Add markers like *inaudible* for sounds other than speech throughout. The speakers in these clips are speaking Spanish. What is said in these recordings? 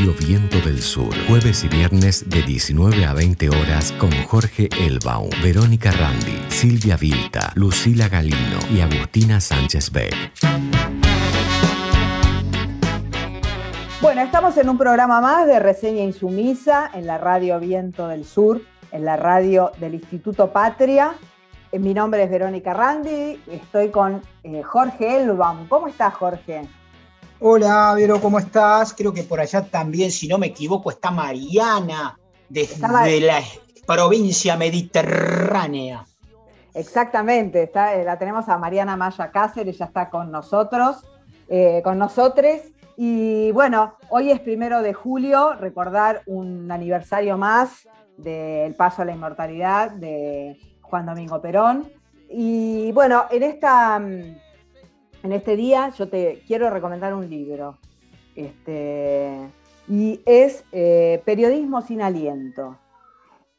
Radio Viento del Sur, jueves y viernes de 19 a 20 horas con Jorge Elbaum, Verónica Randi, Silvia Vilta, Lucila Galino y Agustina Sánchez Beck. Bueno, estamos en un programa más de Reseña Insumisa en la Radio Viento del Sur, en la radio del Instituto Patria. Eh, Mi nombre es Verónica Randi, estoy con eh, Jorge Elbaum. ¿Cómo estás, Jorge? Hola, Vero, ¿cómo estás? Creo que por allá también, si no me equivoco, está Mariana, desde Estaba- la provincia mediterránea. Exactamente, está, eh, la tenemos a Mariana Maya Cáceres, ella está con nosotros, eh, con nosotros. Y bueno, hoy es primero de julio, recordar un aniversario más del paso a la inmortalidad de Juan Domingo Perón. Y bueno, en, esta, mm, en este día yo te quiero recomendar un libro. Este, y es eh, Periodismo sin aliento.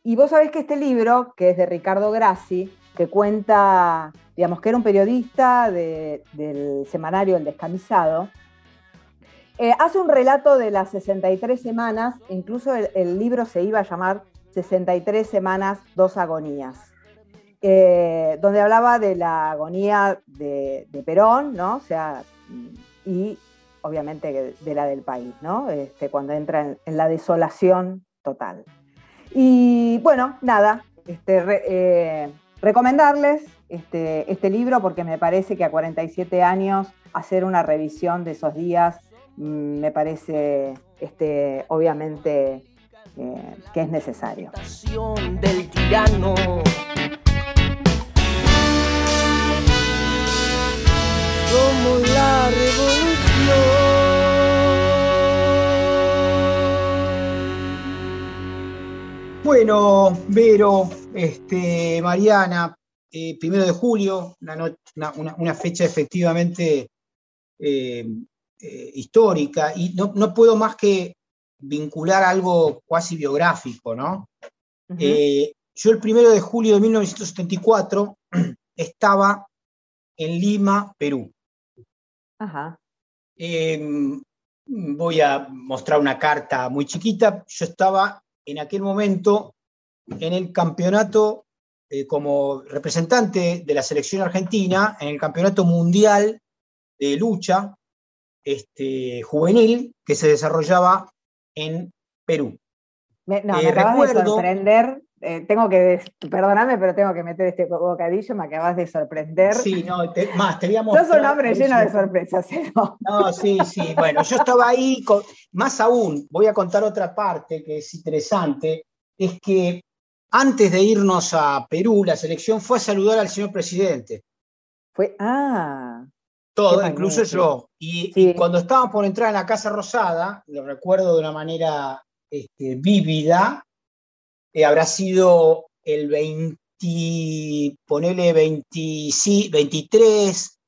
Y vos sabés que este libro, que es de Ricardo Grassi, que cuenta, digamos, que era un periodista de- del semanario El Descamisado, eh, hace un relato de las 63 semanas, incluso el, el libro se iba a llamar 63 semanas, dos agonías, eh, donde hablaba de la agonía de, Perón, ¿no? O sea, y obviamente de la del país, ¿no? Este, cuando entra en- la desolación total. Y bueno, nada, este, eh, recomendarles este, este libro porque me parece que a 47 años hacer una revisión de esos días mm, me parece este, obviamente eh, que es necesario. del. La revolución. Bueno, Vero, este, Mariana, eh, primero de julio, una, fecha efectivamente eh, eh, histórica, y no, no puedo más que vincular algo cuasi biográfico, ¿no? Yo el primero de julio de 1974 *clears throat* estaba en Lima, Perú. Ajá. Eh, voy a mostrar una carta muy chiquita. Yo estaba en aquel momento en el campeonato eh, como representante de la selección argentina, en el campeonato mundial de lucha este, juvenil que se desarrollaba en Perú. Me, no, Eh, me acabas de recuerdo- sorprender. Eh, tengo que, perdóname, pero tengo que meter este bocadillo, me acabas de sorprender. Sí, no, te- más, te voy a Sos un hombre lleno de sorpresas, ¿eh? No. No, sí, sí. Bueno, yo estaba ahí, con- más aún, voy a contar otra parte que es interesante, es que antes de irnos a Perú, la selección fue a saludar al señor presidente, Fue, ah, todo, incluso yo. Y, Sí. y cuando estábamos por entrar en la Casa Rosada, lo recuerdo de una manera este, vívida, eh, habrá sido el 20, ponele 20, sí, 23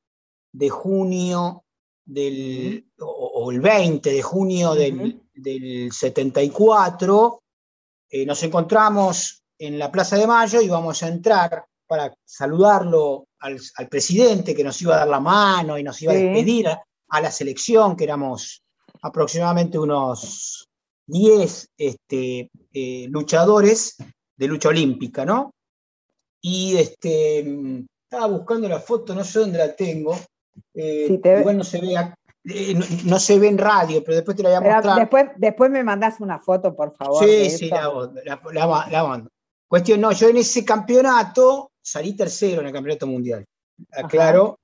de junio del, o, o el 20 de junio del, Ujú. del 74, eh, nos encontramos en la Plaza de Mayo y vamos a entrar para saludarlo al, al presidente que nos iba a dar la mano y nos iba Sí. a despedir a, a la selección, que éramos aproximadamente unos 10 este, eh, luchadores de lucha olímpica, ¿no? Y este, estaba buscando la foto, no sé dónde la tengo. eh, te- igual no se ve, eh, no, no se ve en radio, pero después te la voy a pero mostrar. después, después me mandás una foto, por favor. Sí, sí, la, la, la la mando. Cuestión, no, yo en ese campeonato salí tercero en el campeonato mundial. Aclaro.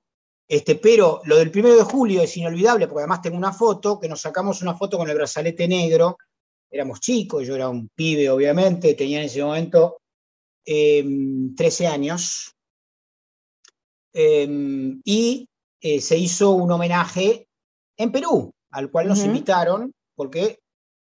Este, pero lo del primero de julio es inolvidable, porque además tengo una foto, que nos sacamos una foto con el brazalete negro. Éramos chicos, yo era un pibe, obviamente, tenía en ese momento eh, 13 años. Eh, y eh, se hizo un homenaje en Perú, al cual nos invitaron, porque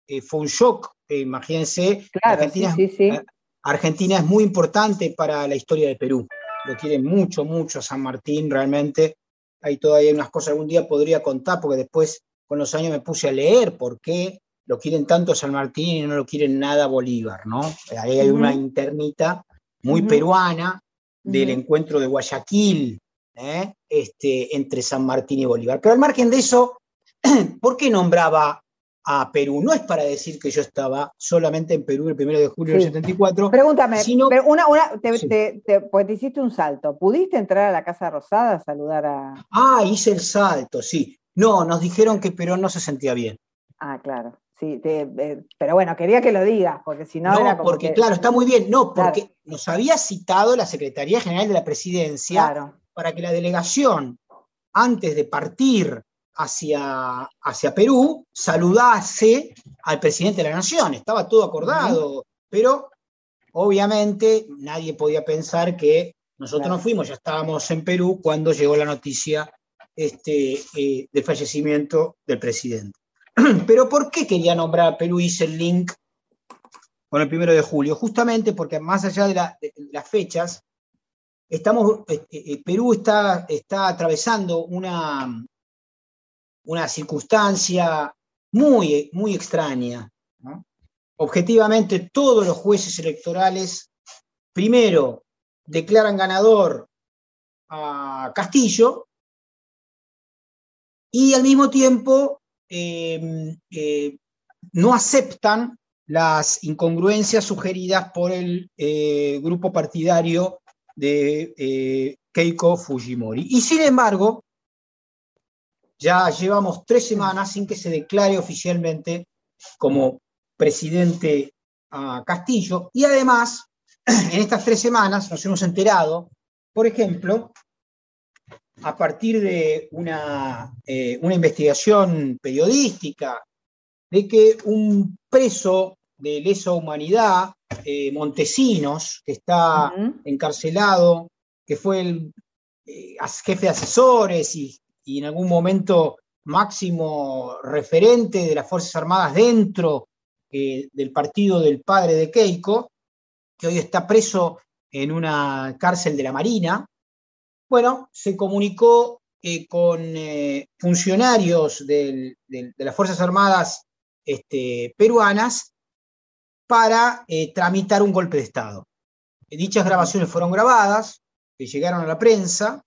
eh, fue un shock. eh, imagínense, Claro, Argentina, sí, sí, sí. Argentina es muy importante para la historia de Perú. Lo quieren mucho, mucho a San Martín, realmente. Hay todavía unas cosas, algún día podría contar, porque después con los años me puse a leer por qué lo quieren tanto San Martín y no lo quieren nada Bolívar, ¿no? Ahí hay una internita muy peruana del encuentro de Guayaquil, ¿eh? este, entre San Martín y Bolívar. Pero al margen de eso, *clears throat* ¿por qué nombraba a Perú? No es para decir que yo estaba solamente en Perú el 1 de julio del 74. Pregúntame, una, una, te, pues te hiciste un salto. ¿Pudiste entrar a la Casa Rosada a saludar a.? Ah, hice el salto, sí. No, nos dijeron que Perón no se sentía bien. Ah, claro. Sí, eh, pero bueno, quería que lo digas, porque si no, era como porque claro, está muy bien. No, porque nos había citado la Secretaría General de la Presidencia para que la delegación, antes de partir hacia, hacia Perú, saludase al presidente de la Nación. Estaba todo acordado, pero obviamente nadie podía pensar que nosotros no fuimos, ya estábamos en Perú cuando llegó la noticia este, eh, del fallecimiento del presidente. *clears throat* Pero ¿por qué quería nombrar? Hice el link con el primero de julio. Justamente porque más allá de, las fechas, estamos, eh, eh, Perú está, está atravesando una, una circunstancia muy, muy extraña. Objetivamente, todos los jueces electorales, primero, declaran ganador a Castillo y al mismo tiempo Em, eh, no aceptan las incongruencias sugeridas por el eh, grupo partidario de eh, Keiko Fujimori. Y sin embargo, ya llevamos tres semanas sin que se declare oficialmente como presidente a Castillo. Y además, *clears throat* en estas tres semanas nos hemos enterado, por ejemplo, a partir de una, eh, una investigación periodística de que un preso de lesa humanidad, eh, Montesinos, que está encarcelado, que fue el eh, jefe de asesores y, en algún momento máximo referente de las Fuerzas Armadas dentro del partido del padre de Keiko, que hoy está preso en una cárcel de la Marina, bueno, se comunicó eh, con eh, funcionarios de las Fuerzas Armadas este, peruanas para eh, tramitar un golpe de Estado. Dichas grabaciones fueron grabadas, que llegaron a la prensa.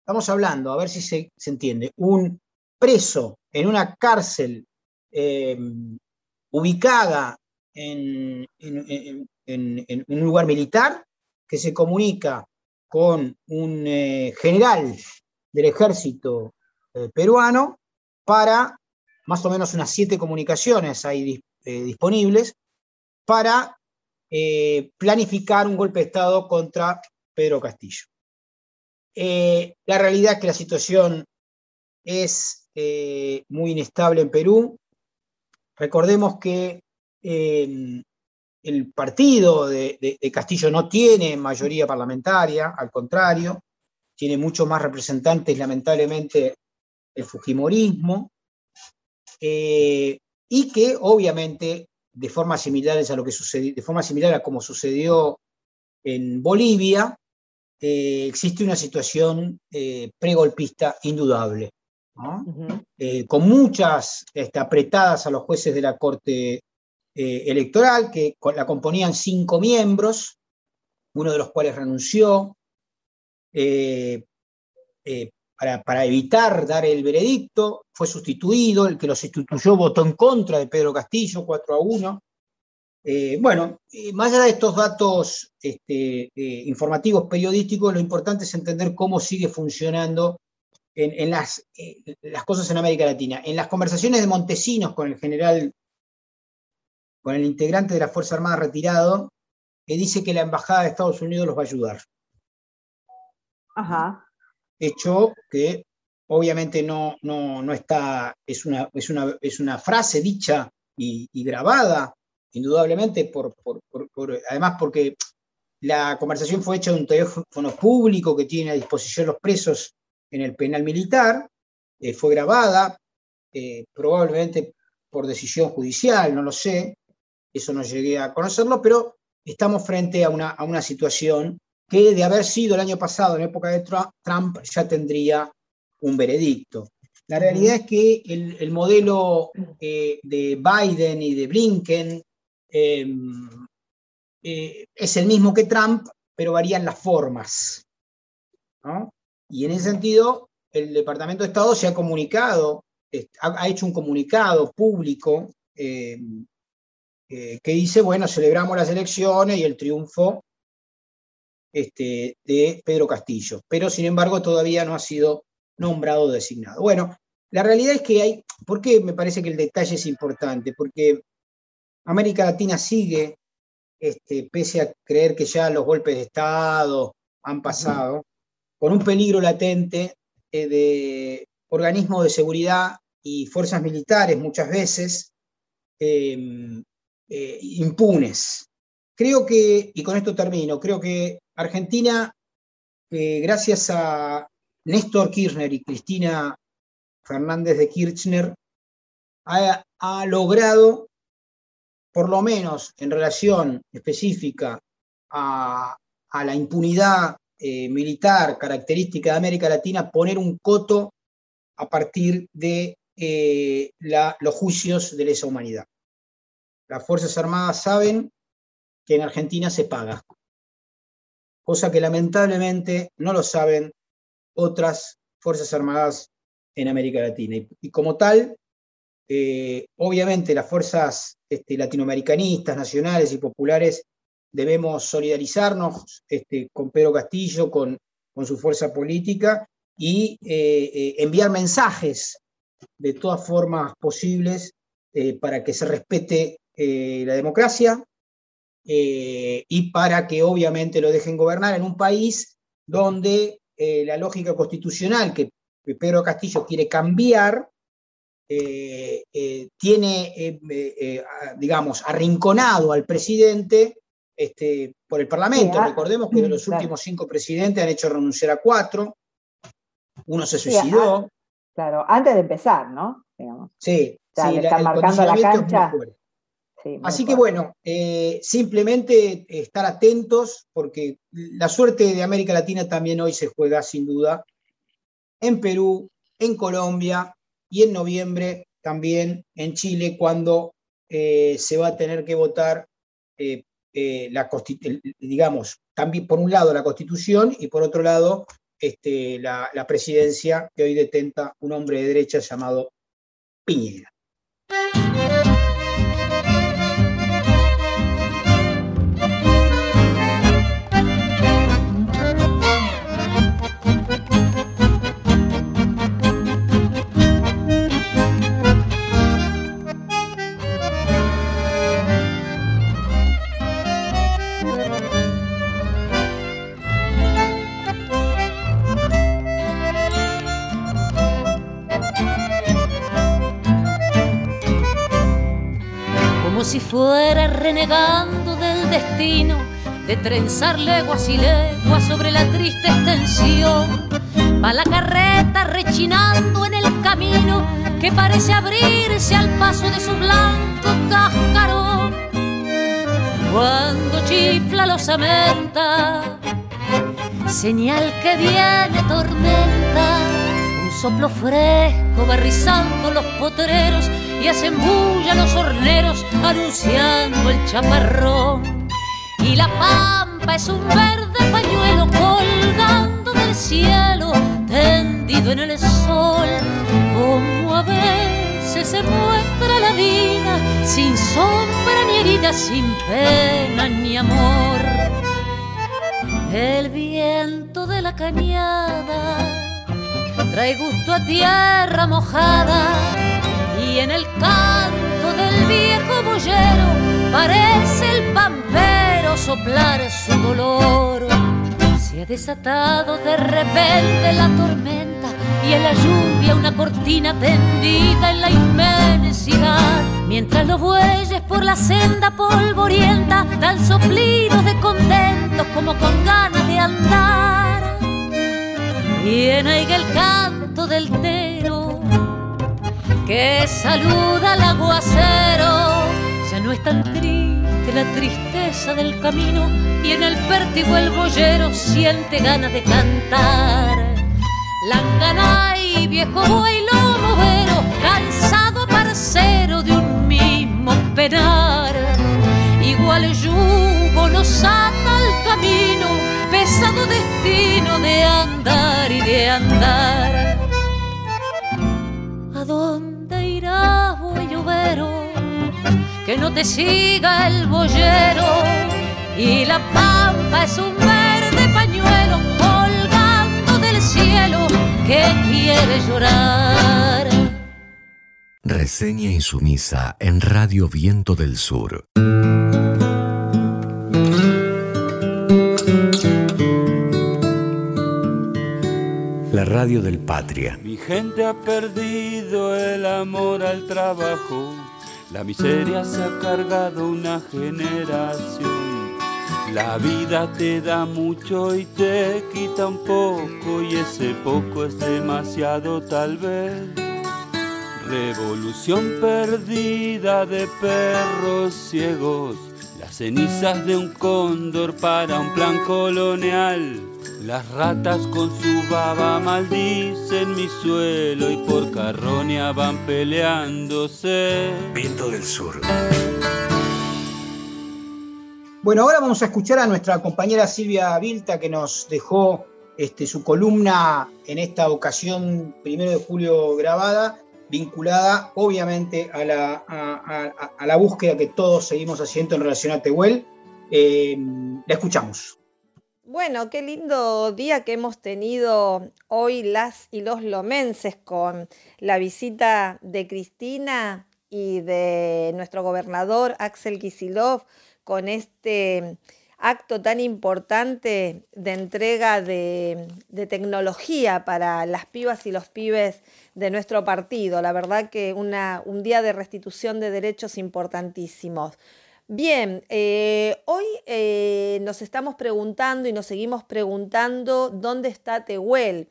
Estamos hablando, a ver si se, entiende, un preso en una cárcel ubicada en, un lugar militar que se comunica con un eh, general del ejército eh, peruano para más o menos unas siete comunicaciones ahí eh, disponibles para planificar un golpe de Estado contra Pedro Castillo. la realidad es que la situación es muy inestable en Perú. Recordemos que el partido de, Castillo no tiene mayoría parlamentaria, al contrario, tiene muchos más representantes, lamentablemente, el Fujimorismo, eh, y que obviamente, de forma similar a lo que sucedió, de forma similar a como sucedió en Bolivia, eh, existe una situación eh, pregolpista indudable, con muchas este, apretadas a los jueces de la Corte eh, electoral, que la componían cinco miembros, uno de los cuales renunció, eh, eh, para, evitar dar el veredicto, fue sustituido, el que lo sustituyó votó en contra de Pedro Castillo, 4 a 1. bueno, más allá de estos datos este, informativos periodísticos, lo importante es entender cómo sigue funcionando en, las, las cosas en América Latina. En las conversaciones de Montesinos con el general con el integrante de la Fuerza Armada retirado, que dice que la Embajada de Estados Unidos los va a ayudar. Ajá. Hecho que obviamente no, no, está, es una, es, una, es una frase dicha y, grabada, indudablemente, por, además porque la conversación fue hecha en un teléfono público que tiene a disposición los presos en el penal militar, eh, fue grabada, eh, probablemente por decisión judicial, no lo sé, eso no llegué a conocerlo, pero estamos frente a una, a una situación que de haber sido el año pasado, en época de Trump, ya tendría un veredicto. La realidad es que el, modelo eh, de Biden y de Blinken em, eh, es el mismo que Trump, pero varían las formas. Y en ese sentido, el Departamento de Estado se ha comunicado ha, hecho un comunicado público eh, que dice, bueno, celebramos las elecciones y el triunfo este, de Pedro Castillo, pero sin embargo todavía no ha sido nombrado designado. Bueno, la realidad es que hay, ¿por qué me parece que el detalle es importante? Porque América Latina sigue, este, pese a creer que ya los golpes de Estado han pasado, con un peligro latente eh, de organismos de seguridad y fuerzas militares muchas veces em, eh, impunes. Creo que, y con esto termino, creo que Argentina, eh, gracias a Néstor Kirchner y Cristina Fernández de Kirchner, ha, logrado, por lo menos en relación específica a, la impunidad eh, militar característica de América Latina, poner un coto a partir de los juicios de lesa humanidad. Las Fuerzas Armadas saben que en Argentina se paga, cosa que lamentablemente no lo saben otras Fuerzas Armadas en América Latina. Y, como tal, eh, obviamente las fuerzas este, latinoamericanistas, nacionales y populares debemos solidarizarnos este, con Pedro Castillo, con, su fuerza política y eh, eh, enviar mensajes de todas formas posibles para que se respete la democracia y para que obviamente lo dejen gobernar en un país donde la lógica constitucional que Pedro Castillo quiere cambiar, eh, eh, tiene, eh, digamos, arrinconado al presidente este, por el Parlamento. Ah, Recordemos que de los últimos cinco presidentes han hecho renunciar a cuatro, uno se suicidó. claro, antes de empezar, ¿no? Sí, sí están marcando la cancha. Así que bueno, simplemente estar atentos porque la suerte de América Latina también hoy se juega sin duda en Perú, en Colombia y en noviembre también en Chile cuando eh, se va a tener que votar eh, eh, la digamos, también por un lado la constitución y por otro lado este, la, la presidencia que hoy detenta un hombre de derecha llamado Piñera. Si fuera renegando del destino de trenzar leguas y leguas sobre la triste extensión. Va la carreta rechinando en el camino que parece abrirse al paso de su blanco cascarón. Cuando chifla los amenta, señal que viene tormenta, un soplo fresco va rizando los potreros y hacen bulla los horneros anunciando el chaparrón. Y la pampa es un verde pañuelo colgando del cielo, tendido en el sol, como a veces se muestra la vida, sin sombra ni herida, sin pena ni amor. El viento de la cañada trae gusto a tierra mojada y en el canto del viejo boyero parece el pampero soplar su dolor. Se ha desatado de repente la tormenta y en la lluvia una cortina tendida en la inmensidad. Mientras los bueyes por la senda polvorienta dan soplidos de contentos como con ganas de andar. Viene el canto del tero que saluda al aguacero. Ya no es tan triste la tristeza del camino y en el pértigo el boyero siente ganas de cantar. y viejo buey movero, cansado parcero de un mismo penar. Igual yugo nos ata al camino, pesado destino de andar y de andar. ¿A dónde? mira, buey que no te siga el boyero y la pampa es un verde pañuelo colgando del cielo que quiere llorar. Reseña insumisa en Radio Viento del Sur. Radio del Patria. Mi gente ha perdido el amor al trabajo, la miseria se ha cargado una generación. La vida te da mucho y te quita un poco y ese poco es demasiado tal vez. Revolución perdida de perros ciegos, las cenizas de un cóndor para un plan colonial las ratas con su baba maldicen mi suelo y por carroña van peleándose. Viento del Sur. Bueno, ahora vamos a escuchar a nuestra compañera Silvia Vilta que nos dejó este, su columna en esta ocasión, primero de julio grabada, vinculada obviamente a la, a, la búsqueda que todos seguimos haciendo en relación a Tehuel. Eh, la escuchamos. Bueno, qué lindo día que hemos tenido hoy las y los lomenses con la visita de Cristina y de nuestro gobernador Axel Kisilov con este acto tan importante de entrega de, tecnología para las pibas y los pibes de nuestro partido. La verdad que un día de restitución de derechos importantísimos. Bien, eh, hoy eh, nos estamos preguntando y nos seguimos preguntando dónde está Tehuel.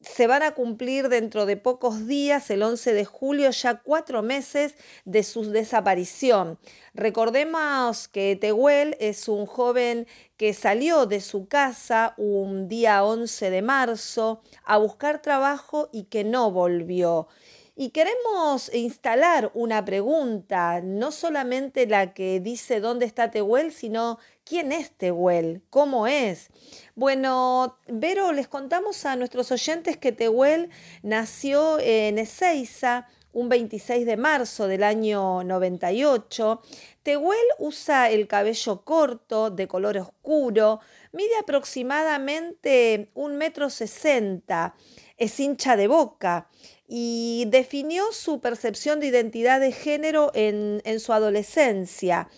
Se van a cumplir dentro de pocos días, el 11 de julio, ya cuatro meses de su desaparición. Recordemos que Tehuel es un joven que salió de su casa un día 11 de marzo a buscar trabajo y que no volvió. Y queremos instalar una pregunta, no solamente la que dice dónde está Tehuel, sino quién es Tehuel, cómo es. Bueno, Vero, les contamos a nuestros oyentes que Tehuel nació en Ezeiza un 26 de marzo del año 98. Tehuel usa el cabello corto, de color oscuro, mide aproximadamente un metro sesenta, es hincha de boca y definió su percepción de identidad de género en, su adolescencia.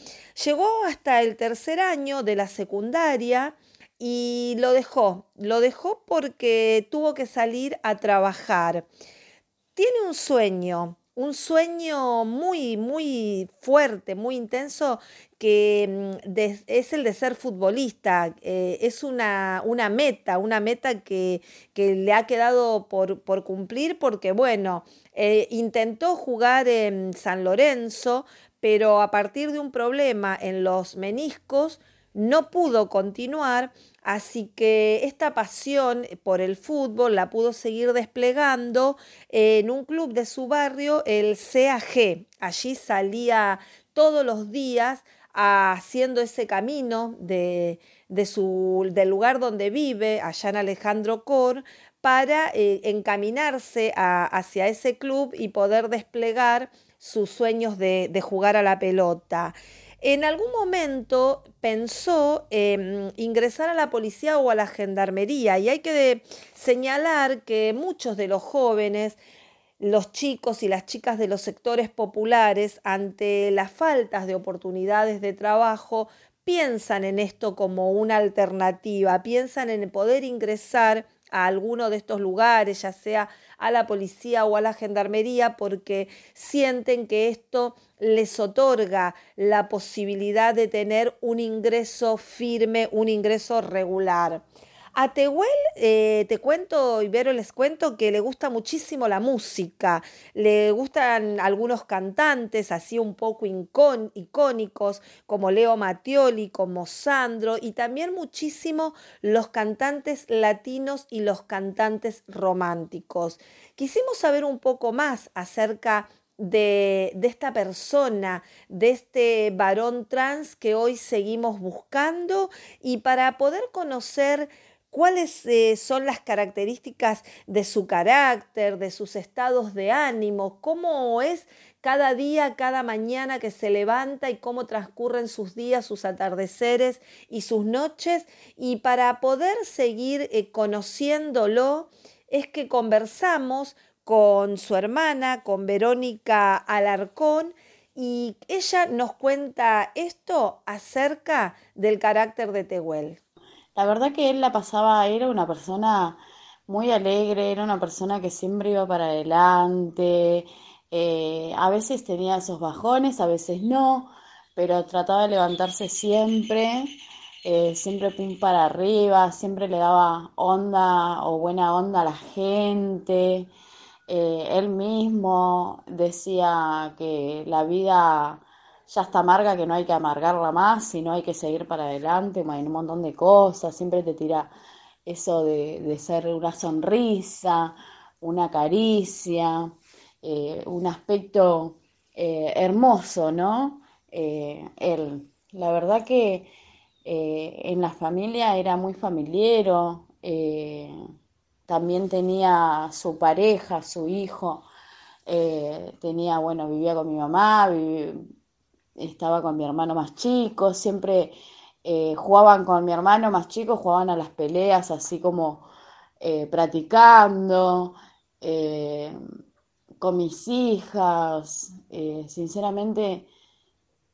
Llegó hasta el tercer año de la secundaria y lo dejó. Lo dejó porque tuvo que salir a trabajar. Tiene un sueño, un sueño muy, muy fuerte, muy intenso, que mm, es el de ser futbolista. Eh, es una, una, meta, una meta que, que le ha quedado por, por cumplir porque, bueno, eh, intentó jugar en San Lorenzo, pero a partir de un problema en los meniscos, no pudo continuar, así que esta pasión por el fútbol la pudo seguir desplegando en un club de su barrio, el CAG. Allí salía todos los días haciendo ese camino de, su, del lugar donde vive, allá en Alejandro Cor, para eh, encaminarse hacia ese club y poder desplegar sus sueños de, de jugar a la pelota. En algún momento pensó en ingresar a la policía o a la gendarmería y hay que señalar que muchos de los jóvenes los chicos y las chicas de los sectores populares ante las faltas de oportunidades de trabajo piensan en esto como una alternativa, piensan en poder ingresar a alguno de estos lugares, ya sea a la policía o a la gendarmería, porque sienten que esto les otorga la posibilidad de tener un ingreso firme, un ingreso regular. A Tehuel, eh, te cuento, Ibero, les cuento que le gusta muchísimo la música. Le gustan algunos cantantes así un poco icónicos, como Leo Mattioli, como Sandro, y también muchísimo los cantantes latinos y los cantantes románticos. Quisimos saber un poco más acerca de, de, esta persona, de este varón trans que hoy seguimos buscando y para poder conocer cuáles eh, son las características de su carácter, de sus estados de ánimo, cómo es cada día, cada mañana que se levanta y cómo transcurren sus días, sus atardeceres y sus noches. Y para poder seguir eh, conociéndolo, es que conversamos con su hermana, con Verónica Alarcón, y ella nos cuenta esto acerca del carácter de Tehuel. La verdad que él la pasaba, era una persona muy alegre, era una persona que siempre iba para adelante, eh, a veces tenía esos bajones, a veces no, pero trataba de levantarse siempre, eh, siempre pum para arriba, siempre le daba onda o buena onda a la gente. Eh, él mismo decía que la vida ya está amarga, que no hay que amargarla más, sino hay que seguir para adelante, hay un montón de cosas, siempre te tira eso de, ser una sonrisa, una caricia, eh, un aspecto eh, hermoso, ¿no? él, la verdad que en la familia era muy familiero, también tenía su pareja, su hijo, eh, tenía, bueno, vivía con mi mamá, estaba con mi hermano más chico, siempre eh, jugaban con mi hermano más chico, jugaban a las peleas así como eh, practicando, con mis hijas, sinceramente,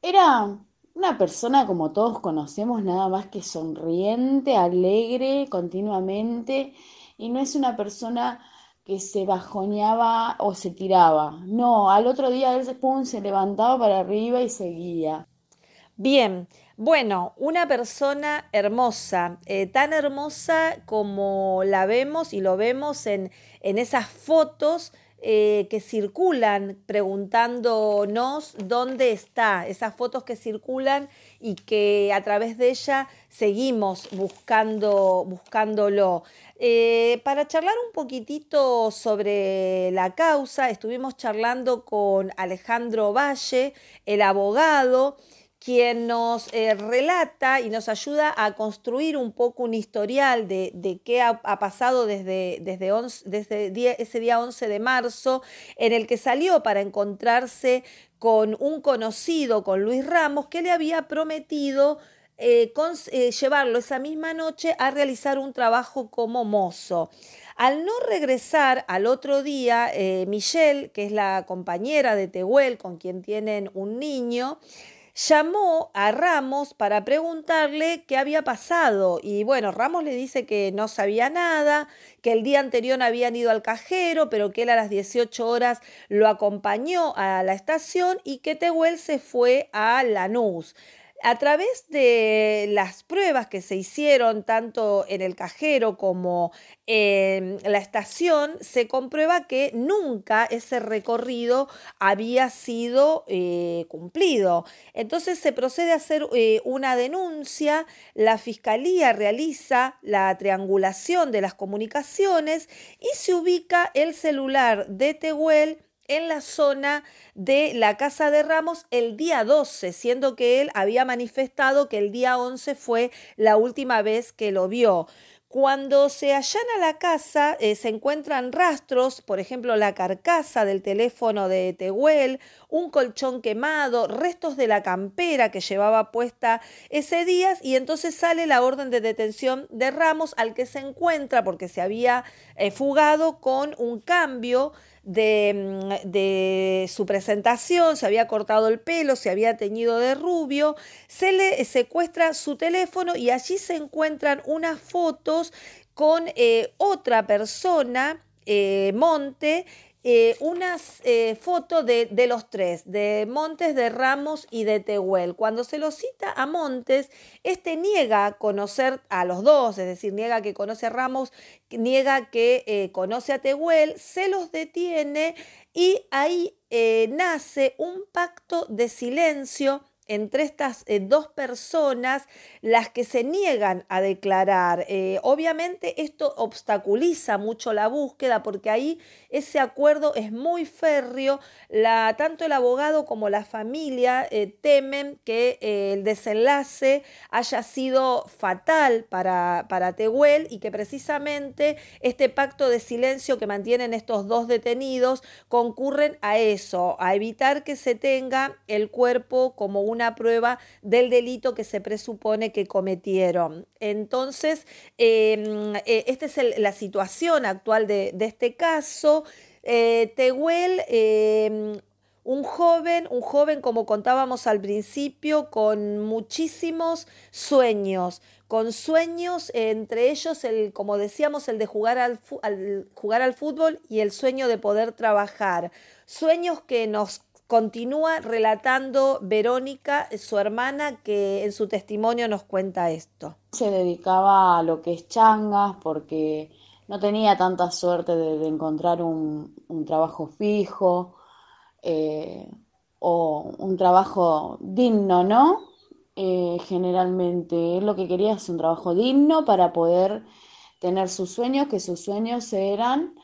era una persona como todos conocemos, nada más que sonriente, alegre continuamente y no es una persona que se bajoneaba o se tiraba. No, al otro día él se levantaba para arriba y seguía. Bien, bueno, una persona hermosa, eh, tan hermosa como la vemos y lo vemos en, en esas fotos eh, que circulan preguntándonos dónde está, esas fotos que circulan y que a través de ella seguimos buscando, buscándolo. Eh, para charlar un poquitito sobre la causa, estuvimos charlando con Alejandro Valle, el abogado, quien nos eh, relata y nos ayuda a construir un poco un historial de, qué ha, pasado desde, desde, desde ese día 11 de marzo, en el que salió para encontrarse con un conocido, con Luis Ramos, que le había prometido eh, eh, llevarlo esa misma noche a realizar un trabajo como mozo. Al no regresar al otro día, eh, Michelle, que es la compañera de Tehuel, con quien tienen un niño, llamó a Ramos para preguntarle qué había pasado. Y bueno, Ramos le dice que no sabía nada, que el día anterior habían ido al cajero, pero que él a las 18 horas lo acompañó a la estación y que Tehuel se fue a Lanús. A través de las pruebas que se hicieron tanto en el cajero como en la estación, se comprueba que nunca ese recorrido había sido eh, cumplido. Entonces se procede a hacer eh, una denuncia, la fiscalía realiza la triangulación de las comunicaciones y se ubica el celular de Tehuel en la zona de la Casa de Ramos el día 12, siendo que él había manifestado que el día 11 fue la última vez que lo vio. Cuando se allana la casa, eh, se encuentran rastros, por ejemplo, la carcasa del teléfono de Tehuel, un colchón quemado, restos de la campera que llevaba puesta ese día, y entonces sale la orden de detención de Ramos, al que se encuentra, porque se había eh, fugado con un cambio Mm, de, su presentación, se había cortado el pelo, se había teñido de rubio, se le secuestra su teléfono y allí se encuentran unas fotos con eh, otra persona, eh, Monte, eh, unas eh, fotos de, de, los tres, de Montes, de Ramos y de Tehuel. Cuando se lo cita a Montes, este niega conocer a los dos, es decir, niega que conoce a Ramos, niega que eh, conoce a Tehuel, se los detiene y ahí nace un pacto de silencio entre estas eh, dos personas las que se niegan a declarar. Eh, obviamente esto obstaculiza mucho la búsqueda porque ahí ese acuerdo es muy férreo. Tanto el abogado como la familia eh, temen que el desenlace haya sido fatal para, para Tehuel y que precisamente este pacto de silencio que mantienen estos dos detenidos concurren a eso, a evitar que se tenga el cuerpo como un una prueba del delito que se presupone que cometieron. Entonces, em, eh, esta es la situación actual de, este caso. Eh, Tehuel, em, un joven, un joven como contábamos al principio, con muchísimos sueños, con sueños, entre ellos, el, como decíamos, el de jugar al, jugar al fútbol y el sueño de poder trabajar. Sueños que nos Continúa relatando Verónica, su hermana, que en su testimonio nos cuenta esto. Se dedicaba a lo que es changas porque no tenía tanta suerte de, encontrar un, trabajo fijo eh, o un trabajo digno, ¿no? Eh, generalmente lo que quería es un trabajo digno para poder tener sus sueños, que sus sueños eran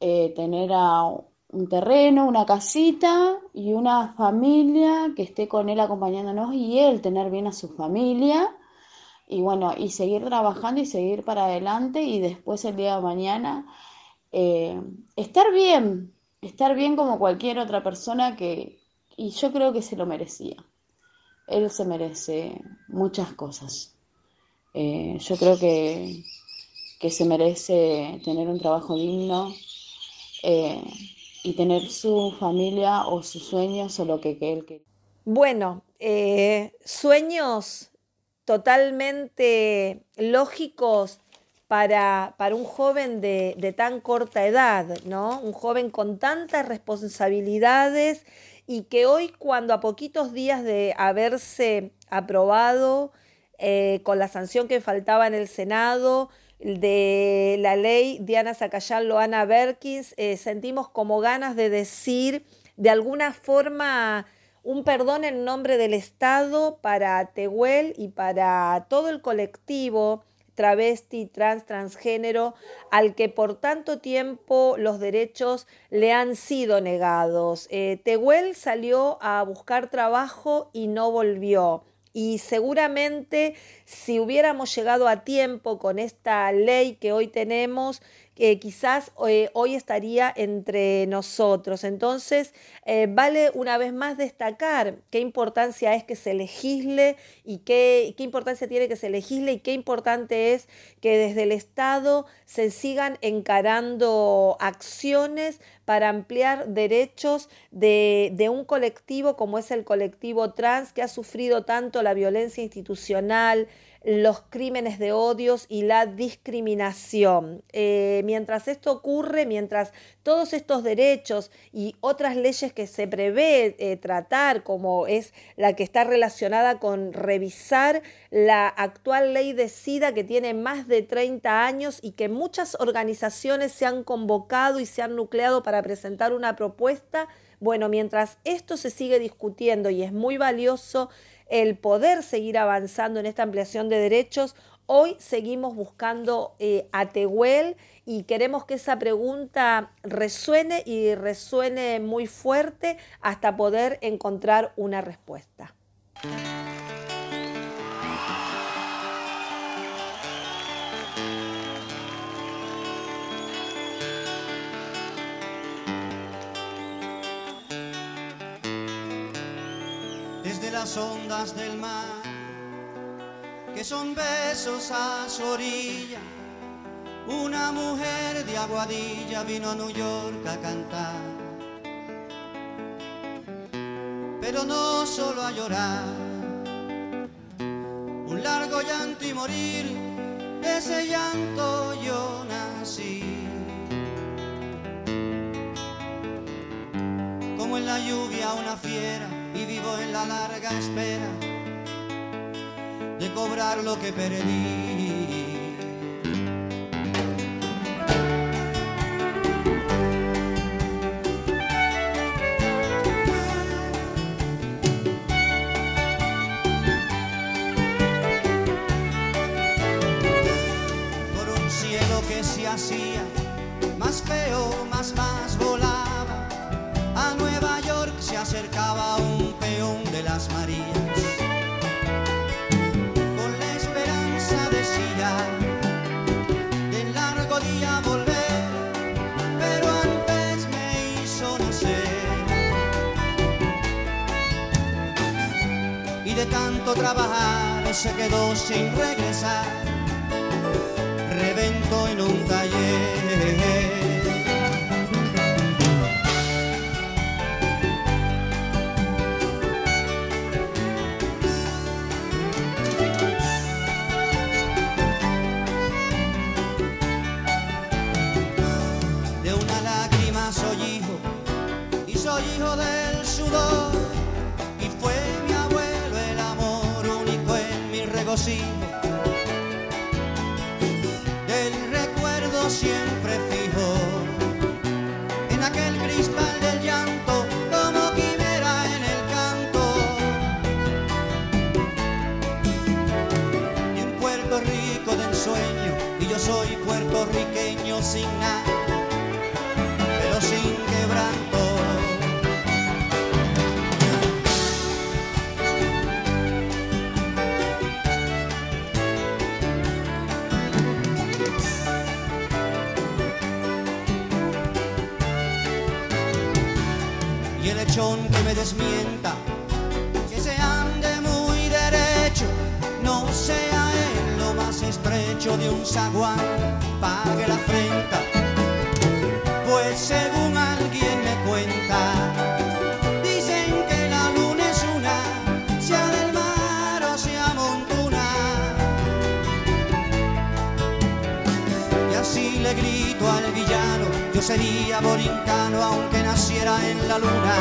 eh, tener a un terreno, una casita y una familia que esté con él acompañándonos y él tener bien a su familia y bueno, y seguir trabajando y seguir para adelante y después el día de mañana eh, estar bien, estar bien como cualquier otra persona que, y yo creo que se lo merecía. Él se merece muchas cosas. Eh, yo creo que, que se merece tener un trabajo digno. Eh, y tener su familia o sus sueños o lo que, él quería. Bueno, eh, sueños totalmente lógicos para, para un joven de, de, tan corta edad, ¿no? Un joven con tantas responsabilidades y que hoy cuando a poquitos días de haberse aprobado eh, con la sanción que faltaba en el Senado, de la ley Diana Zacayán, Loana Berkins, eh, sentimos como ganas de decir de alguna forma un perdón en nombre del Estado para Tehuel y para todo el colectivo travesti, trans, transgénero, al que por tanto tiempo los derechos le han sido negados. Eh, Tehuel salió a buscar trabajo y no volvió. Y seguramente si hubiéramos llegado a tiempo con esta ley que hoy tenemos, que quizás eh, hoy estaría entre nosotros. Entonces, eh, vale una vez más destacar qué importancia es que se legisle y qué, qué importancia tiene que se legisle y qué importante es que desde el Estado se sigan encarando acciones para ampliar derechos de, de, un colectivo como es el colectivo trans que ha sufrido tanto la violencia institucional, los crímenes de odios y la discriminación. Eh, mientras esto ocurre, mientras todos estos derechos y otras leyes que se prevé eh, tratar, como es la que está relacionada con revisar la actual ley de SIDA que tiene más de 30 años y que muchas organizaciones se han convocado y se han nucleado para presentar una propuesta, bueno, mientras esto se sigue discutiendo y es muy valioso, el poder seguir avanzando en esta ampliación de derechos. Hoy seguimos buscando eh, a Tehuel y queremos que esa pregunta resuene y resuene muy fuerte hasta poder encontrar una respuesta. Las ondas del mar, que son besos a su orilla. Una mujer de Aguadilla vino a New York a cantar, pero no solo a llorar, un largo llanto y morir, ese llanto yo nací. Como en la lluvia una fiera vivo en la larga espera de cobrar lo que perdí. Tanto trabajar se quedó sin regresar reventó en un taller. Regocijo del recuerdo siempre que me desmienta, que se ande muy derecho, no sea en lo más estrecho de un zaguán, pague la afrenta, pues según alguien sería borincano aunque naciera en la luna.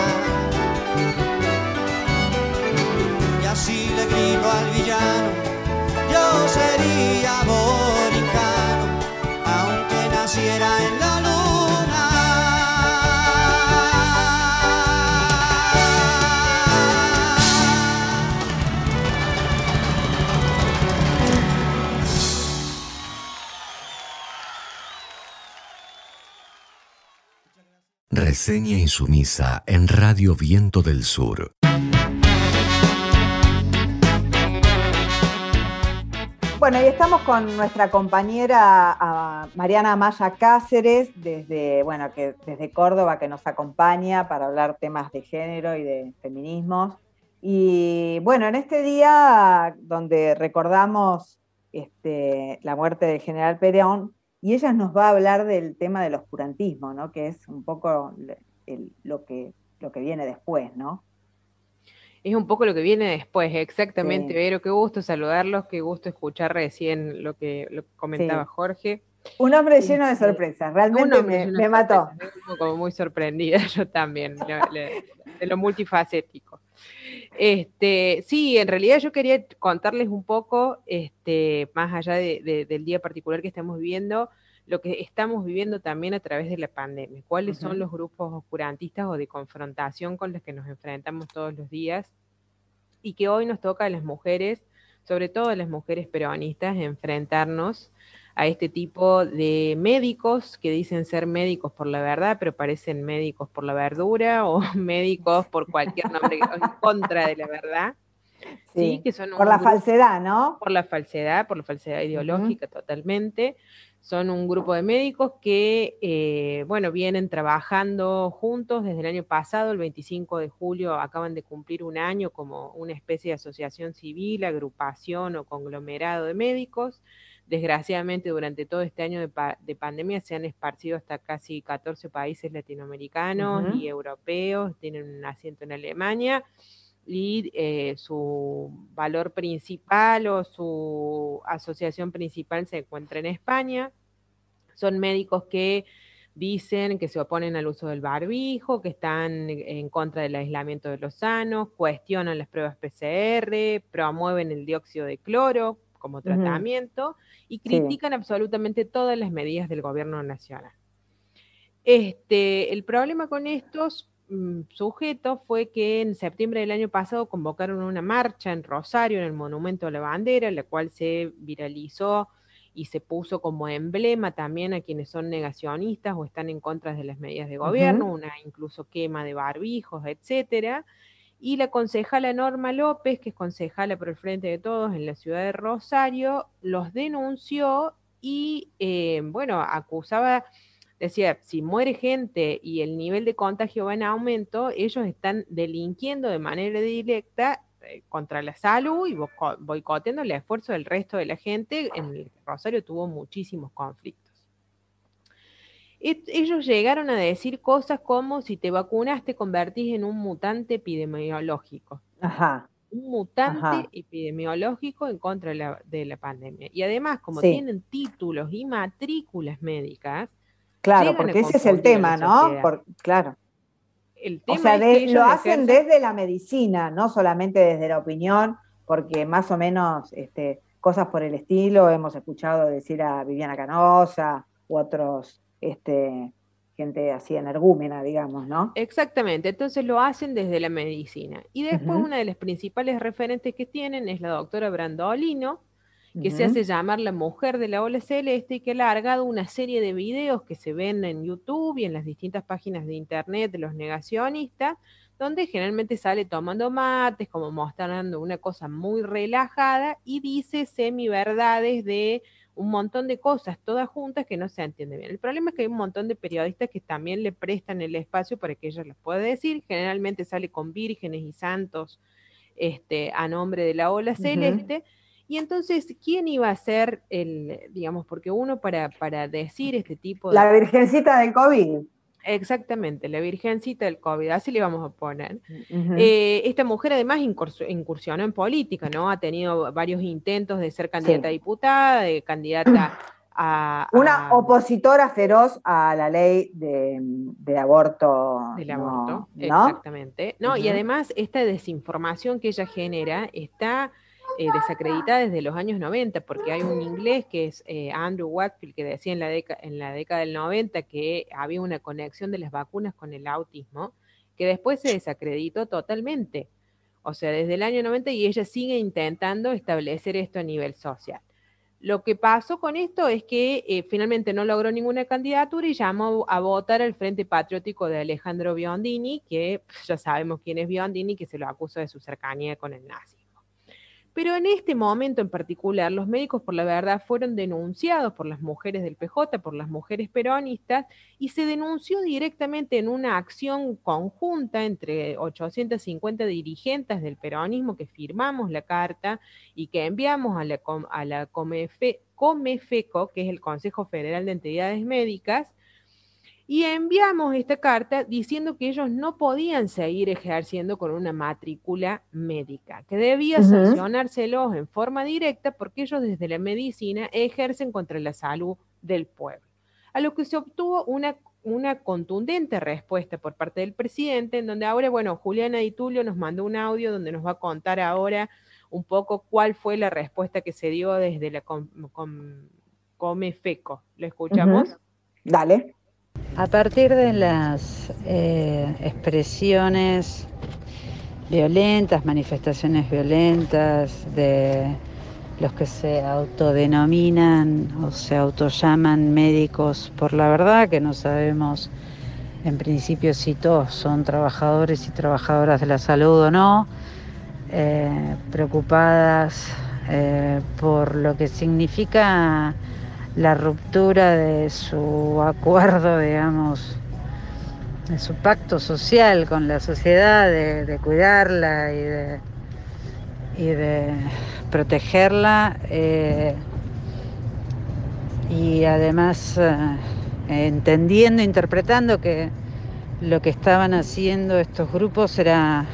Y así le grito al villano, yo sería borincano aunque naciera en Reseña insumisa en Radio Viento del Sur. Bueno, y estamos con nuestra compañera ah, Mariana Maya Cáceres, desde, bueno, que, desde Córdoba, que nos acompaña para hablar temas de género y de feminismos. Y bueno, en este día donde recordamos este, la muerte del general Perón, y ella nos va a hablar del tema del oscurantismo, ¿no? que es un poco el- lo, que, lo que viene después, ¿no? Es un poco lo que viene después, exactamente, Sí. Vero, qué gusto saludarlos, qué gusto escuchar recién lo que, lo que comentaba Sí. Jorge. Un hombre lleno de sorpresas, realmente me, me mató. como- muy sorprendida, *laughs* yo también, de lo multifacético. Este, sí, en realidad yo quería contarles un poco, este, más allá de- de- del día particular que estamos viviendo, lo que estamos viviendo también a través de la pandemia, cuáles son los grupos oscurantistas o de confrontación con los que nos enfrentamos todos los días y que hoy nos toca a las mujeres, sobre todo a las mujeres peronistas, enfrentarnos a este tipo de médicos que dicen ser médicos por la verdad, pero parecen médicos por la verdura *laughs* o médicos por cualquier nombre en contra de la verdad. Sí, que son por la grupo- falsedad, ¿no? por la falsedad, por la falsedad ideológica totalmente. Son un grupo de médicos que, eh, bueno, vienen trabajando juntos desde el año pasado, el 25 de julio, acaban de cumplir un año como una especie de asociación civil, agrupación o conglomerado de médicos. Desgraciadamente, durante todo este año de, pa- de pandemia se han esparcido hasta casi 14 países latinoamericanos y europeos, tienen un asiento en Alemania y eh, su valor principal o su asociación principal se encuentra en España. Son médicos que dicen que se oponen al uso del barbijo, que están en contra del aislamiento de los sanos, cuestionan las pruebas PCR, promueven el dióxido de cloro como tratamiento y Sí. critican absolutamente todas las medidas del gobierno nacional. Este, el problema con estos mm, sujetos fue que en septiembre del año pasado convocaron una marcha en Rosario, en el Monumento a la Bandera, la cual se viralizó y se puso como emblema también a quienes son negacionistas o están en contra de las medidas de gobierno, una incluso quema de barbijos, etcétera. Y la concejala Norma López, que es concejala por el Frente de Todos en la ciudad de Rosario, los denunció y, eh, bueno, acusaba, decía, si muere gente y el nivel de contagio va en aumento, ellos están delinquiendo de manera directa eh, contra la salud y boicoteando el esfuerzo del resto de la gente. En el Rosario tuvo muchísimos conflictos. Ellos llegaron a decir cosas como si te vacunas te convertís en un mutante epidemiológico. Ajá. Un mutante epidemiológico en contra de la, pandemia. Y además, como tienen títulos y matrículas médicas. Claro, porque ese es el tema, ¿no? claro o sea, lo hacen desde la medicina, no solamente desde la opinión, porque más o menos este, cosas por el estilo hemos escuchado decir a Viviana Canosa u otros, este, gente así energúmena, digamos, ¿no? Exactamente, entonces lo hacen desde la medicina. Y después una de las principales referentes que tienen es la doctora Brandolino, que se hace llamar la mujer de la ola celeste y que ha largado una serie de videos que se ven en YouTube y en las distintas páginas de internet de los negacionistas, donde generalmente sale tomando mates, como mostrando una cosa muy relajada y dice semi-verdades de un montón de cosas todas juntas que no se entiende bien. El problema es que hay un montón de periodistas que también le prestan el espacio para que ella las pueda decir. Generalmente sale con vírgenes y santos este, a nombre de la ola celeste. Y entonces, ¿quién iba a ser el, digamos, porque uno para, para decir este tipo de... La virgencita del COVID. Exactamente, la virgencita del COVID, así le vamos a poner. Eh, esta mujer además incursionó en política, ¿no? Ha tenido varios intentos de ser candidata a diputada, de candidata *clears throat* a... Una opositora feroz a la ley de, aborto. Del aborto, exactamente. No, y además esta desinformación que ella genera está eh, desacreditada desde los años 90, porque hay un inglés que es eh, Andrew Wakefield que decía en la, en la década del 90 que había una conexión de las vacunas con el autismo, que después se desacreditó totalmente. O sea, desde el año 90 y ella sigue intentando establecer esto a nivel social. Lo que pasó con esto es que eh, finalmente no logró ninguna candidatura y llamó a votar al Frente Patriótico de Alejandro Biondini, que ya sabemos quién es Biondini, que se lo acusa de su cercanía con el nazi. Pero en este momento en particular, los médicos por la verdad fueron denunciados por las mujeres del PJ, por las mujeres peronistas, y se denunció directamente en una acción conjunta entre 850 dirigentes del peronismo que firmamos la carta y que enviamos a la, Comefeco, que es el Consejo Federal de Entidades Médicas, y enviamos esta carta diciendo que ellos no podían seguir ejerciendo con una matrícula médica, que debía sancionárselos en forma directa porque ellos desde la medicina ejercen contra la salud del pueblo. A lo que se obtuvo una, una contundente respuesta por parte del presidente, en donde ahora, bueno, Juliana y Tulio nos mandó un audio donde nos va a contar ahora un poco cuál fue la respuesta que se dio desde la Comefeco. ¿Lo escuchamos? Dale. A partir de las eh, expresiones violentas, manifestaciones violentas de los que se autodenominan o se autollaman médicos por la verdad, que no sabemos en principio si todos son trabajadores y trabajadoras de la salud o no, eh, preocupadas eh, por lo que significa la ruptura de su acuerdo, digamos, de su pacto social con la sociedad, de, cuidarla y de, protegerla. Eh, y además eh, entendiendo, interpretando que lo que estaban haciendo estos grupos era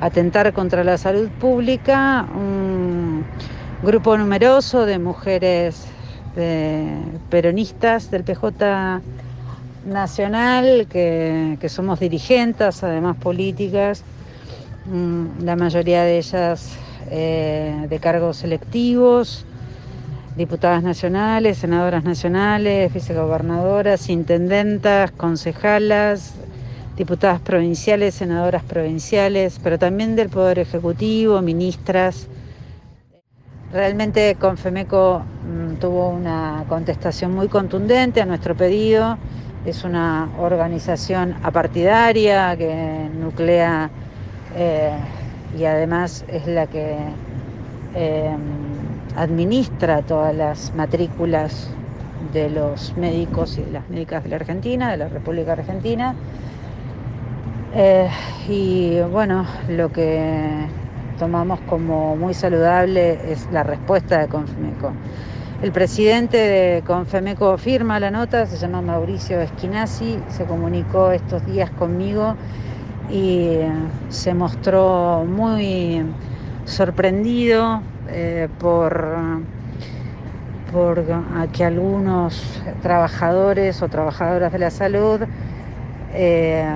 atentar contra la salud pública, un grupo numeroso de mujeres peronistas del PJ nacional, que, somos dirigentes, además políticas, mm, la mayoría de ellas eh, de cargos selectivos, diputadas nacionales, senadoras nacionales, vicegobernadoras, intendentas, concejalas, diputadas provinciales, senadoras provinciales, pero también del Poder Ejecutivo, ministras Realmente Confemeco mm, tuvo una contestación muy contundente a nuestro pedido. Es una organización apartidaria que nuclea eh, y además es la que eh, administra todas las matrículas de los médicos y de las médicas de la Argentina, de la República Argentina. Eh, y bueno, lo que tomamos como muy saludable es la respuesta de Confemeco. El presidente de Confemeco firma la nota, se llama Mauricio Esquinazzi, se comunicó estos días conmigo y se mostró muy sorprendido eh, por, por que algunos trabajadores o trabajadoras de la salud eh,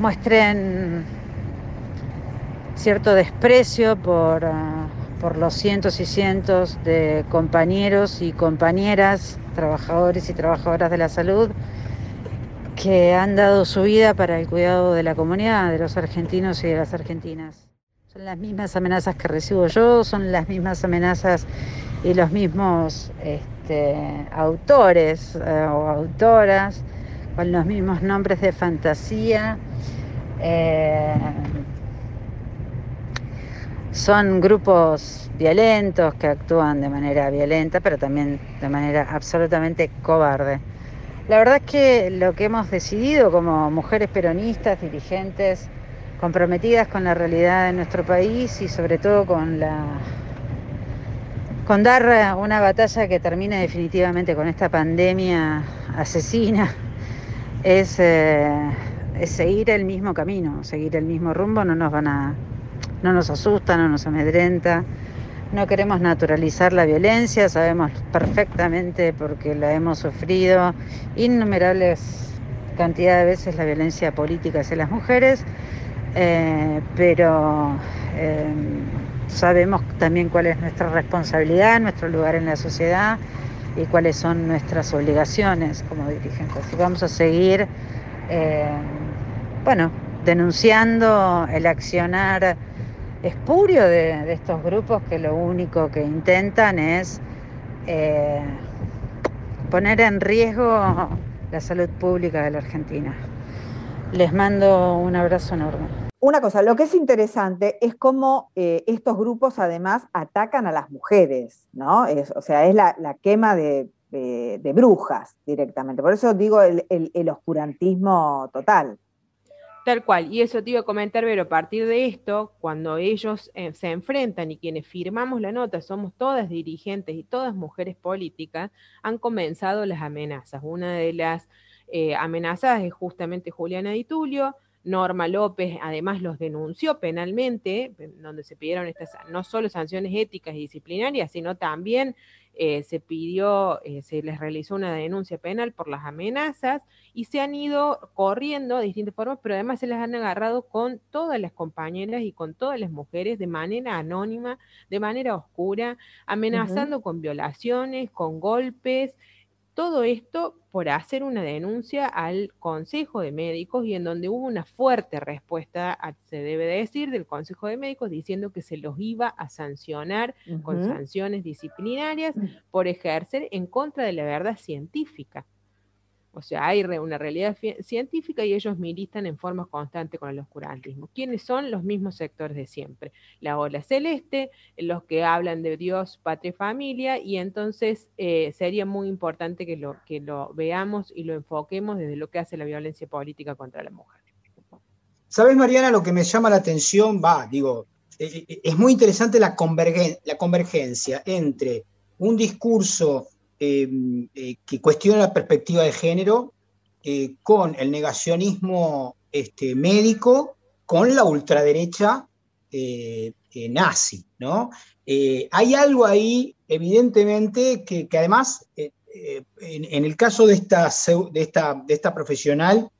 muestren cierto desprecio por, ah, por los cientos y cientos de compañeros y compañeras, trabajadores y trabajadoras de la salud, que han dado su vida para el cuidado de la comunidad, de los argentinos y de las argentinas. Son las mismas amenazas que recibo yo, son las mismas amenazas y los mismos este, autores eh, o autoras con los mismos nombres de fantasía. Eh, son grupos violentos que actúan de manera violenta, pero también de manera absolutamente cobarde. La verdad es que lo que hemos decidido como mujeres peronistas, dirigentes, comprometidas con la realidad de nuestro país y sobre todo con la con dar una batalla que termine definitivamente con esta pandemia asesina es, eh, es seguir el mismo camino, seguir el mismo rumbo, no nos van a, no nos asusta, no nos amedrenta, no queremos naturalizar la violencia, sabemos perfectamente porque la hemos sufrido innumerables cantidades de veces la violencia política hacia las mujeres, eh, pero eh, sabemos también cuál es nuestra responsabilidad, nuestro lugar en la sociedad y cuáles son nuestras obligaciones como dirigentes. Y vamos a seguir, eh, bueno, denunciando el accionar espurio de, estos grupos que lo único que intentan es eh, poner en riesgo la salud pública de la Argentina. Les mando un abrazo enorme. Una cosa, lo que es interesante es cómo eh, estos grupos además atacan a las mujeres, ¿no? o sea, es la, quema de, brujas directamente. Por eso digo el, oscurantismo total. Tal cual, y eso te iba a comentar, pero a partir de esto, cuando ellos eh, se enfrentan y quienes firmamos la nota somos todas dirigentes y todas mujeres políticas, han comenzado las amenazas. Una de las eh, amenazas es justamente Juliana Di Tulio, Norma López además los denunció penalmente, donde se pidieron estas no solo sanciones éticas y disciplinarias, sino también eh, se pidió, eh, se les realizó una denuncia penal por las amenazas y se han ido corriendo de distintas formas, pero además se les han agarrado con todas las compañeras y con todas las mujeres de manera anónima, de manera oscura, amenazando con violaciones, con golpes. Todo esto por hacer una denuncia al Consejo de Médicos y en donde hubo una fuerte respuesta, se debe decir, del Consejo de Médicos diciendo que se los iba a sancionar con sanciones disciplinarias mm. por ejercer en contra de la verdad científica. O sea, hay una realidad científica y ellos militan en forma constante con el oscurantismo. ¿Quiénes son los mismos sectores de siempre? La ola celeste, los que hablan de Dios, patria y familia, y entonces eh, sería muy importante que lo, que lo veamos y lo enfoquemos desde lo que hace la violencia política contra la mujer. ¿Sabes, Mariana, lo que me llama la atención? Va, digo, eh, eh, es muy interesante la, la convergencia entre un discurso que cuestiona la perspectiva de género eh, con el negacionismo este, médico, con la ultraderecha eh, nazi. ¿no? hay algo ahí, evidentemente, que, además, en, el caso de esta profesional,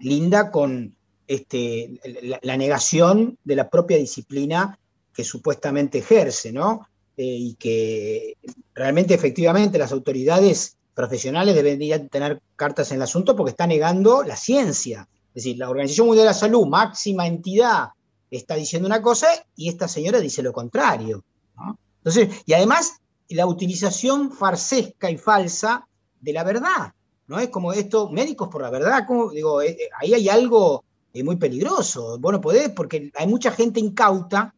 linda con este, la, la, negación de la propia disciplina que supuestamente ejerce, ¿no? Y que realmente efectivamente las autoridades profesionales deberían tener cartas en el asunto porque está negando la ciencia. Es decir, la Organización Mundial de la Salud, máxima entidad está diciendo una cosa y esta señora dice lo contrario. Entonces, y además la utilización farsesca y falsa de la verdad, ¿no? Es como esto, médicos por la verdad, como, digo, eh, eh, ahí hay algo eh, muy peligroso. Bueno, podés, porque hay mucha gente incauta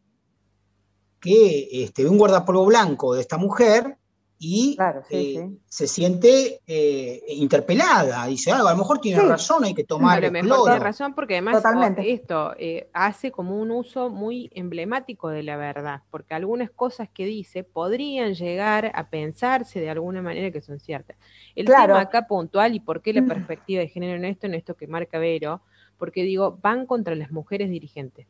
que este, ve un guardapolvo blanco de esta mujer y eh, se siente eh, interpelada. Dice, ah, a lo mejor tiene razón, hay que tomar el mejor tiene razón porque además esto eh, hace como un uso muy emblemático de la verdad, porque algunas cosas que dice podrían llegar a pensarse de alguna manera que son ciertas. El tema acá puntual y por qué la mm. perspectiva de género en esto, en esto que marca Vero, porque digo, van contra las mujeres dirigentes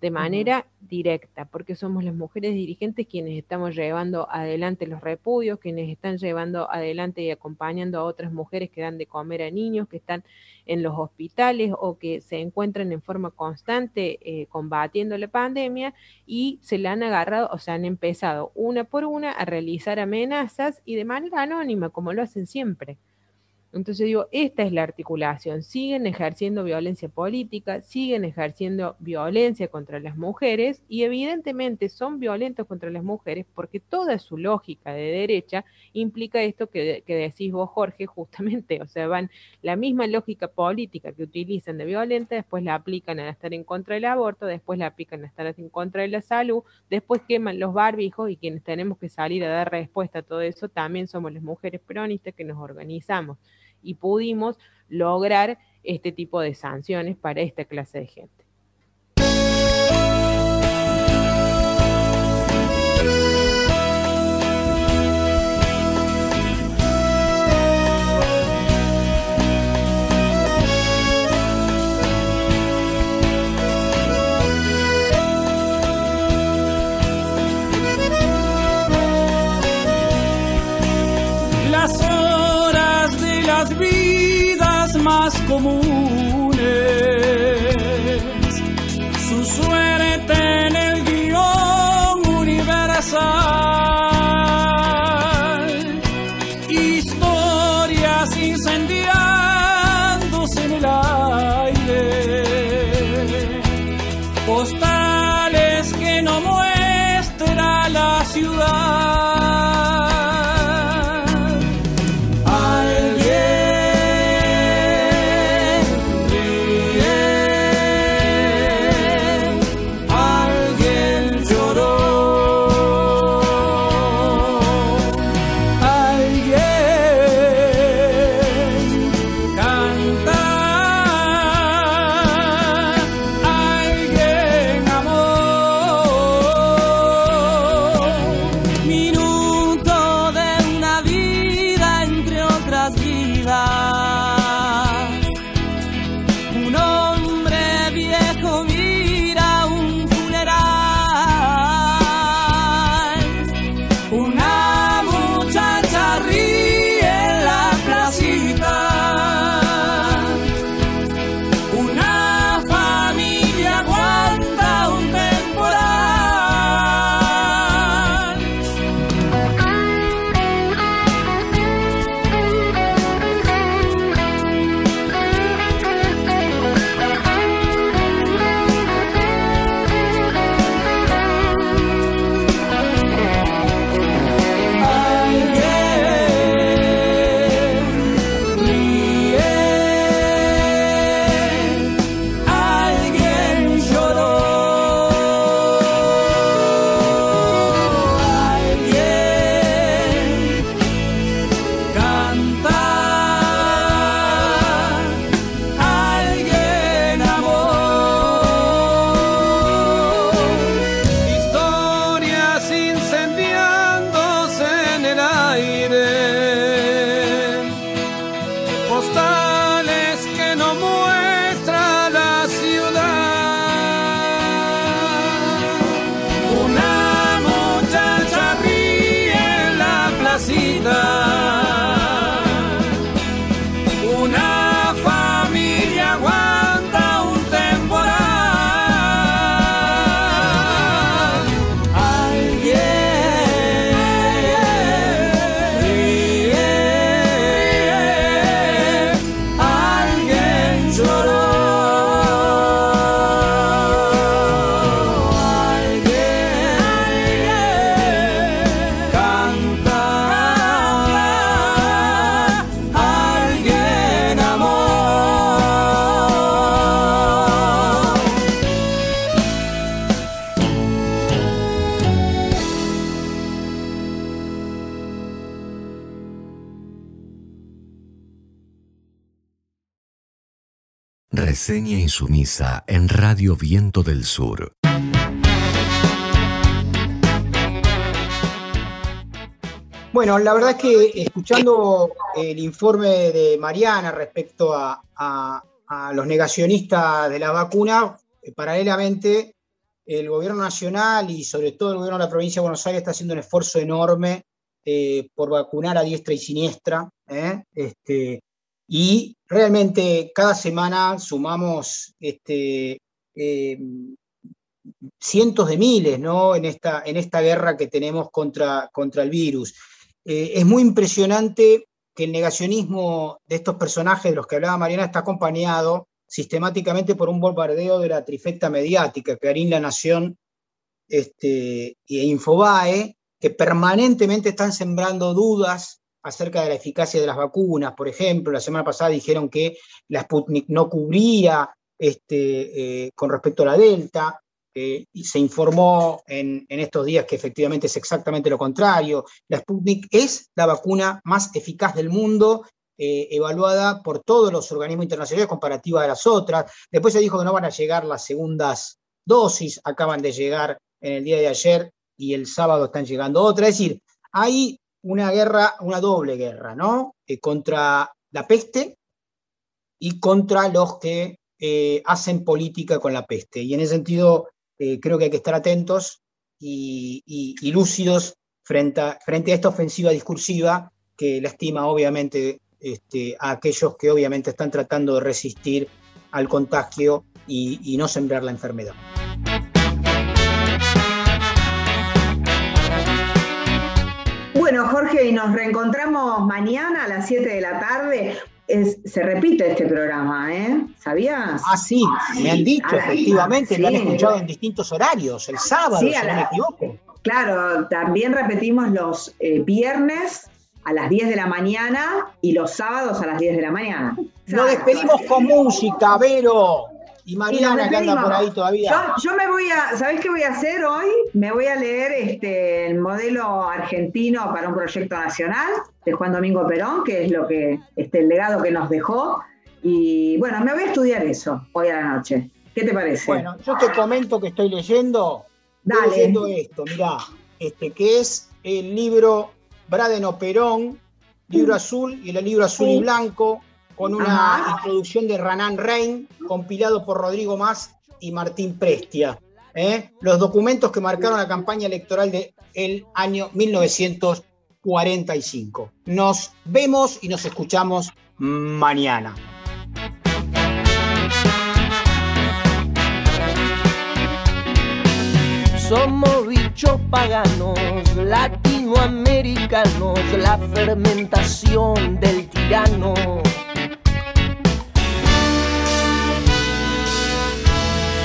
de manera directa, porque somos las mujeres dirigentes quienes estamos llevando adelante los repudios, quienes están llevando adelante y acompañando a otras mujeres que dan de comer a niños, que están en los hospitales o que se encuentran en forma constante eh, combatiendo la pandemia y se le han agarrado, o sea, han empezado una por una a realizar amenazas y de manera anónima, como lo hacen siempre. Entonces digo, esta es la articulación. Siguen ejerciendo violencia política, siguen ejerciendo violencia contra las mujeres y evidentemente son violentos contra las mujeres porque toda su lógica de derecha implica esto que, decís vos, Jorge, justamente. O sea, van la misma lógica política que utilizan de violenta, después la aplican a estar en contra del aborto, después la aplican a estar en contra de la salud, después queman los barbijos y quienes tenemos que salir a dar respuesta a todo eso también somos las mujeres peronistas que nos organizamos y pudimos lograr este tipo de sanciones para esta clase de gente. Más Del Sur. Bueno, la verdad es que escuchando el informe de Mariana respecto a los negacionistas de la vacuna, eh, paralelamente el gobierno nacional y sobre todo el gobierno de la provincia de Buenos Aires está haciendo un esfuerzo enorme eh, por vacunar a diestra y siniestra. ¿eh? Este, y realmente cada semana sumamos este, eh, cientos de miles ¿no? en, esta, en esta guerra que tenemos contra, contra el virus. Eh, es muy impresionante que el negacionismo de estos personajes de los que hablaba Mariana está acompañado sistemáticamente por un bombardeo de la trifecta mediática, Clarín, La Nación este, e Infobae, que permanentemente están sembrando dudas acerca de la eficacia de las vacunas. Por ejemplo, la semana pasada dijeron que la Sputnik no cubría este, eh, con respecto a la Delta, eh, y se informó en, estos días que efectivamente es exactamente lo contrario. La Sputnik es la vacuna más eficaz del mundo, eh, evaluada por todos los organismos internacionales comparativa de las otras. Después se dijo que no van a llegar las segundas dosis, acaban de llegar en el día de ayer y el sábado están llegando otras. Es decir, hay una guerra, una doble guerra, ¿no? Contra la peste y contra los que eh, hacen política con la peste. Y en ese sentido, eh, creo que hay que estar atentos y, y- lúcidos frente a, frente a esta ofensiva discursiva que lastima obviamente este, a aquellos que obviamente están tratando de resistir al contagio y, y no sembrar la enfermedad. Bueno, Jorge, y nos reencontramos mañana a las 7 de la tarde. Es- se repite este programa, ¿eh? ¿Sabías? Ah, sí, me han dicho, efectivamente, lo han escuchado en distintos horarios, el sábado, Sí, si a no la- me equivoco. Claro, también repetimos los eh, viernes a las 10 de la mañana y los sábados a las 10 de la mañana. Nos despedimos con música, Vero. Y Y Mariana, que anda por ahí todavía. Yo, yo me voy a, ¿sabés qué voy a hacer hoy? Me voy a leer este, el modelo argentino para un proyecto nacional de Juan Domingo Perón, que es lo que, este, el legado que nos dejó. Y bueno, me voy a estudiar eso hoy a la noche. ¿Qué te parece? Bueno, yo te comento que estoy leyendo, estoy leyendo esto, mirá, este, que es el libro Bradeno Perón, libro azul, y el libro azul y blanco, con una Ajá. introducción de Ranán Rein, compilado por Rodrigo Más y Martín Prestia. ¿eh? Los documentos que marcaron la campaña electoral del año 1945. Nos vemos y nos escuchamos mañana. Somos bichos paganos, latinoamericanos, la fermentación del tirano.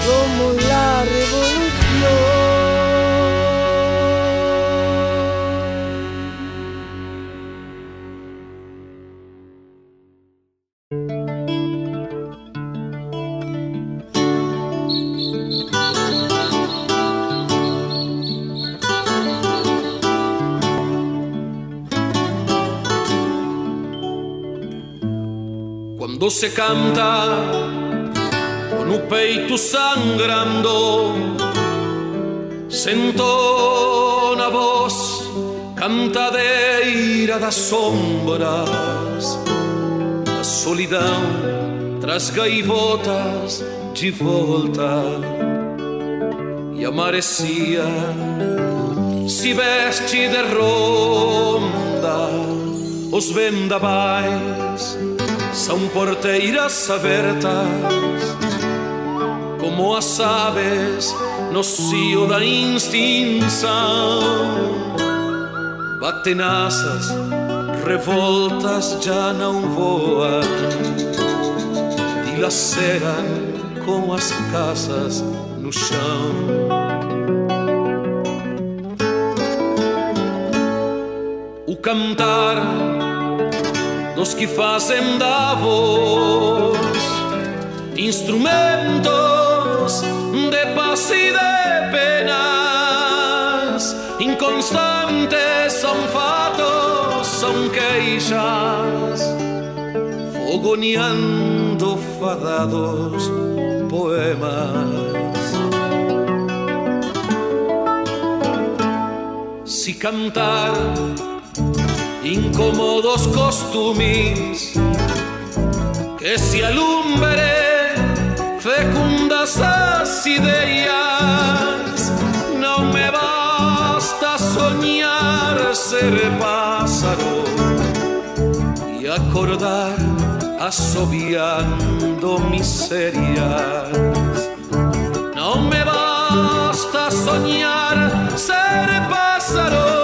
Somos la. Quando se canta un peito sangrando, sento una voz cantadeira das sombras, a solidão traz gaivotas de volta e a marecia se veste de ronda, os vendavais são porteiras abertas, como as aves no cio da extinção. Batem asas, revoltas já não voam, dilaceram com as casas no chão. O cantar dos que fazem da voz instrumentos e de penas, inconstantes são fatos, são queixas, fogoneando fadados poemas. Si cantar incómodos costumes que se alumbre ideias, não me basta sonhar ser pássaro e acordar assobiando miserias. Não me basta sonhar ser pássaro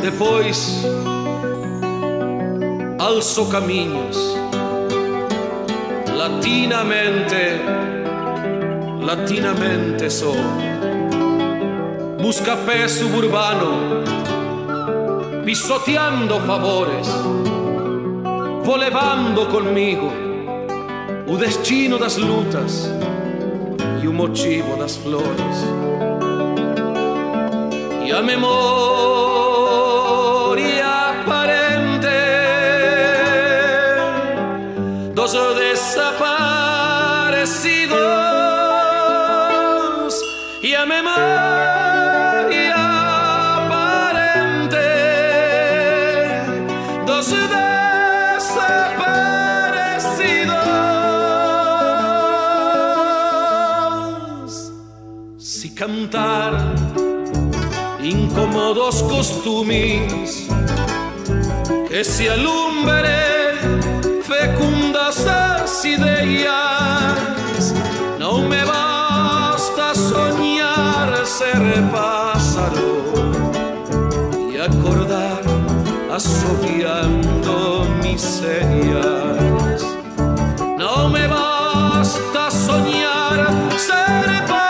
Depois alzo caminhos latinamente latinamente sou buscapé suburbano pisoteando favores vou levando comigo o destino das lutas e o motivo das flores. E a memória dos costumis que se alumbre fecundas as ideias. Não me basta sonhar ser pássaro y acordar assobiando miserias. No me basta sonhar ser pássaro.